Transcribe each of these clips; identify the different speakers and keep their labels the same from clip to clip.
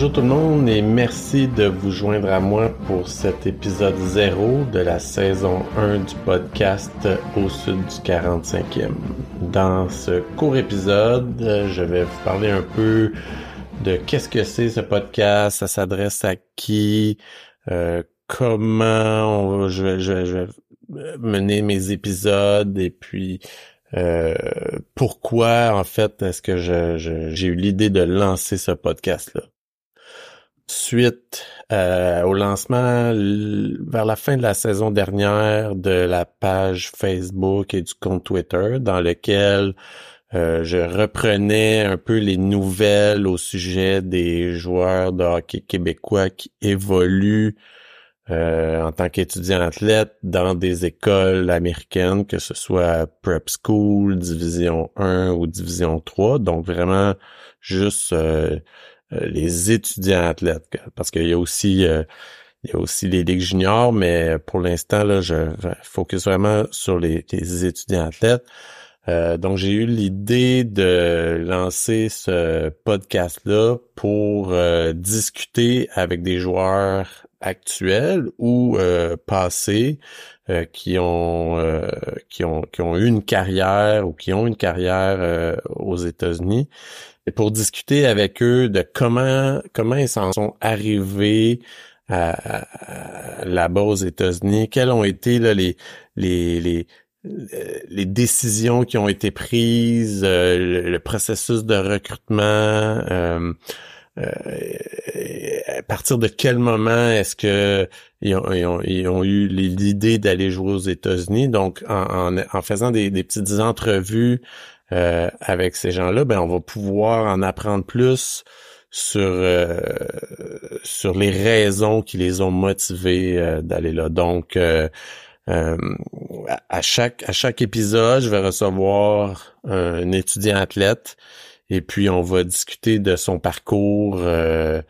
Speaker 1: Bonjour tout le monde et merci de vous joindre à moi pour cet épisode 0 de la saison 1 du podcast Au Sud du 45e. Dans ce court épisode, je vais vous parler un peu de qu'est-ce que c'est ce podcast, ça s'adresse à qui, euh, comment je, vais mener mes épisodes et puis euh, pourquoi en fait est-ce que j'ai eu l'idée de lancer ce podcast-là. Suite euh, au lancement vers la fin de la saison dernière de la page Facebook et du compte Twitter dans lequel euh, je reprenais un peu les nouvelles au sujet des joueurs de hockey québécois qui évoluent euh, en tant qu'étudiant athlète dans des écoles américaines, que ce soit prep school, division 1 ou division 3. Donc vraiment juste euh, les étudiants athlètes. Parce qu'il y a aussi il y a aussi les ligues juniors, mais pour l'instant, là, je focus vraiment sur les, étudiants athlètes. Euh, donc, j'ai eu l'idée de lancer ce podcast-là pour euh, discuter avec des joueurs actuels ou euh, passés qui ont qui ont qui ont eu une carrière ou qui ont une carrière aux États-Unis. Et pour discuter avec eux de comment comment ils s'en sont arrivés à, là-bas aux États-Unis, quels ont été là, les, les, les, euh, les décisions qui ont été prises, euh, le, processus de recrutement, euh, à partir de quel moment est-ce que ils ont, eu l'idée d'aller jouer aux États-Unis? Donc, en, faisant des, petites entrevues avec ces gens-là, ben on va pouvoir en apprendre plus sur sur les raisons qui les ont motivés d'aller là. Donc euh, à chaque à chaque épisode, je vais recevoir un étudiant athlète et puis on va discuter de son parcours euh,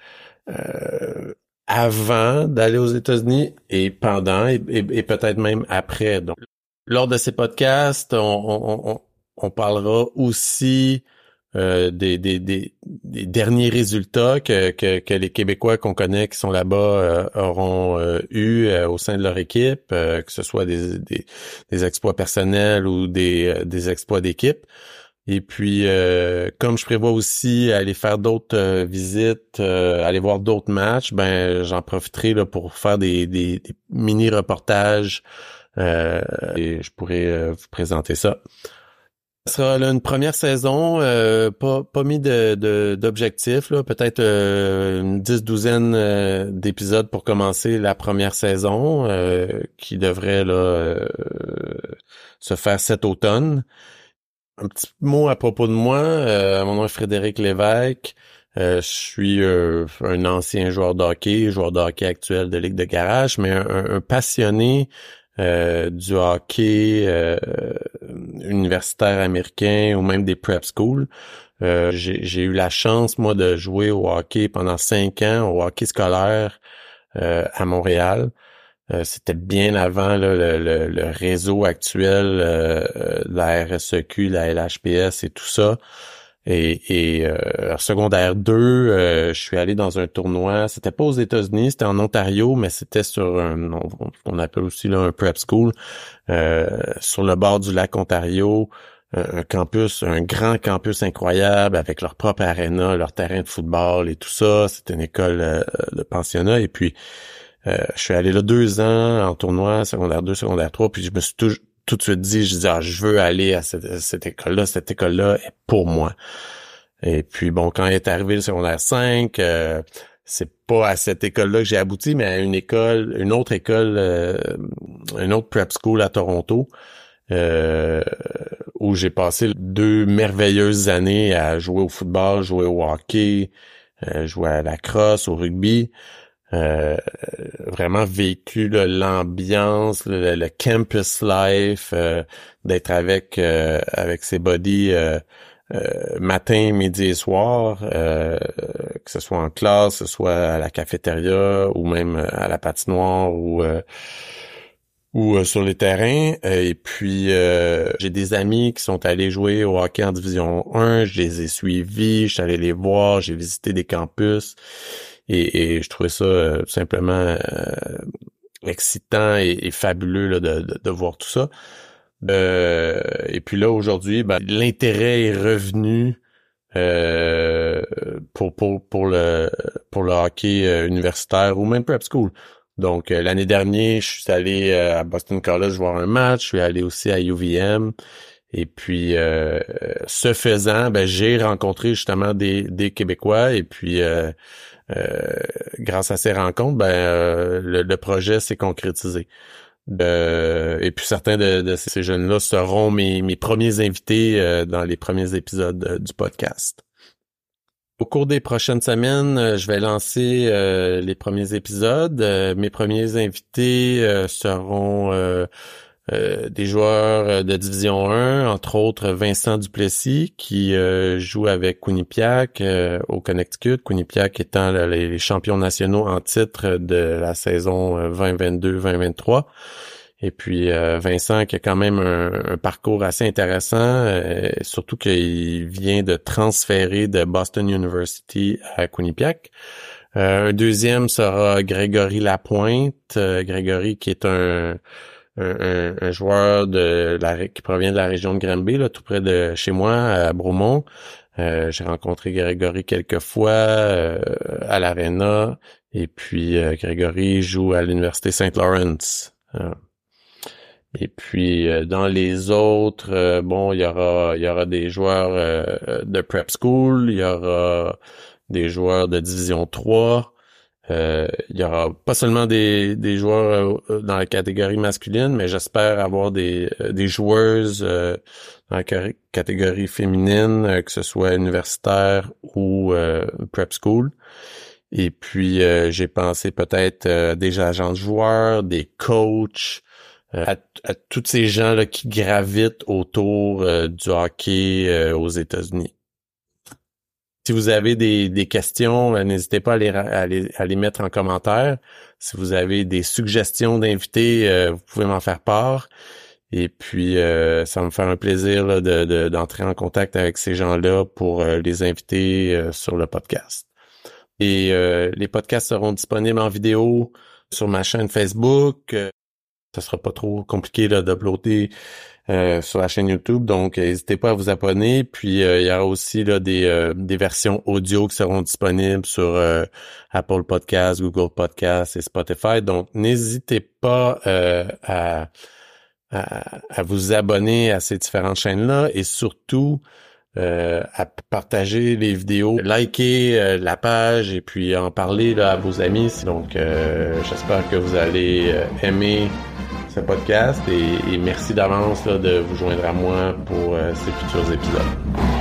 Speaker 1: euh, avant d'aller aux États-Unis et pendant et, peut-être même après. Donc, lors de ces podcasts, on, on parlera aussi euh, des, des, des, derniers résultats que, que, que les Québécois qu'on connaît qui sont là-bas euh, auront euh, eu au sein de leur équipe, que ce soit des, des, des, exploits personnels ou des, des exploits d'équipe. Et puis, comme je prévois aussi aller faire d'autres visites, aller voir d'autres matchs, ben j'en profiterai là, pour faire des, des, mini reportages et je pourrais vous présenter ça. Ce sera là, une première saison, euh, pas, pas mis de, d'objectifs, là, peut-être euh, une dix douzaine euh, d'épisodes pour commencer la première saison, qui devrait là se faire cet automne. Un petit mot à propos de moi. mon nom est Frédéric Lévesque. je suis un ancien joueur de hockey, joueur de hockey actuel de Ligue de garage, mais un passionné euh, du hockey euh, universitaire américain ou même des prep schools. Euh, j'ai eu la chance, moi, de jouer au hockey pendant cinq ans, au hockey scolaire à Montréal. C'était bien avant le, réseau actuel, la RSEQ, la LHPS et tout ça. Et, et euh, secondaire 2, euh, je suis allé dans un tournoi. C'était pas aux États-Unis, c'était en Ontario, mais c'était sur un, on, appelle aussi là un prep school, euh, sur le bord du lac Ontario. Un, campus, un grand campus incroyable avec leur propre arena, leur terrain de football et tout ça. C'était une école euh, de pensionnat. Et puis, je suis allé là deux ans en tournoi, secondaire 2, secondaire 3, puis je me suis toujours tout de suite dit, je dis, ah, je veux aller à cette, école-là, cette école-là est pour moi. Et puis bon, quand est arrivé le secondaire 5, euh, c'est pas à cette école-là que j'ai abouti, mais à une école, une autre école, euh, une autre prep school à Toronto, euh, où j'ai passé deux merveilleuses années à jouer au football, jouer au hockey, jouer à la crosse, au rugby. Euh, vraiment vécu l'ambiance, le, campus life, euh, d'être avec euh, avec ses buddies matin, midi et soir, que ce soit en classe, que ce soit à la cafétéria ou même à la patinoire ou ou sur les terrains. et puis j'ai des amis qui sont allés jouer au hockey en division 1, je les ai suivis, je suis allé les voir, j'ai visité des campus et, je trouvais ça simplement excitant et, fabuleux de, de, voir tout ça. Euh, et puis là, aujourd'hui, ben, l'intérêt est revenu euh, pour, pour, pour, le, pour le hockey euh, universitaire ou même prep school. Donc, l'année dernière, je suis allé à Boston College voir un match. Je suis allé aussi à UVM. Et puis, ce faisant, ben, j'ai rencontré justement des, des Québécois. Et puis, grâce à ces rencontres, ben, le, projet s'est concrétisé. Euh, et puis certains de, ces jeunes-là seront mes, mes premiers invités euh, dans les premiers épisodes euh, du podcast. Au cours des prochaines semaines, je vais lancer les premiers épisodes. mes premiers invités seront euh, des joueurs euh, de Division 1, entre autres Vincent Duplessis, qui euh, joue avec Quinnipiac au Connecticut. Quinnipiac étant les champions nationaux en titre de la saison 2022-2023. Et puis Vincent qui a quand même un, parcours assez intéressant, surtout qu'il vient de transférer de Boston University à Quinnipiac. un deuxième sera Grégory Lapointe. Grégory qui est un un, joueur de la, qui provient de la région de Granby, là, tout près de chez moi, à Bromont. Euh, j'ai rencontré Grégory quelques fois euh, à l'Arena. Et puis euh, Grégory joue à l'Université Saint Lawrence. et puis dans les autres, bon, il y aura il y aura des joueurs de prep school, il y aura des joueurs de division 3. Euh, il y aura pas seulement des, des joueurs euh, dans la catégorie masculine, mais j'espère avoir des, euh, des joueuses dans la catégorie féminine, que ce soit universitaire ou prep school. Et puis j'ai pensé peut-être des agents de joueurs, des coachs, à, à tous ces gens là qui gravitent autour du hockey aux États-Unis. Si vous avez des, questions, euh, n'hésitez pas à les, à, les, mettre en commentaire. Si vous avez des suggestions d'invités, euh, vous pouvez m'en faire part. Et puis, euh, ça me faire un plaisir d'entrer en contact avec ces gens-là pour les inviter sur le podcast. Et les podcasts seront disponibles en vidéo sur ma chaîne Facebook. ça sera pas trop compliqué d'uploader euh, sur la chaîne YouTube. Donc, n'hésitez pas à vous abonner. Puis, euh, il y aura aussi euh, des versions audio qui seront disponibles sur Apple Podcasts, Google Podcasts et Spotify. Donc, n'hésitez pas à, à, vous abonner à ces différentes chaînes-là et surtout à partager les vidéos, liker la page et puis en parler à vos amis. Donc, j'espère que vous allez aimer ce podcast et, merci d'avance de vous joindre à moi pour euh, ces futurs épisodes.